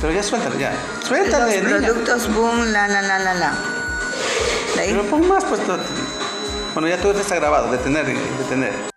Pero ya suéltalo, ya. Suéltale, Los niña. productos boom, la, la, la, la, la. De ahí. Pero pon más, pues. Bueno, ya todo esto está grabado, detener, detener.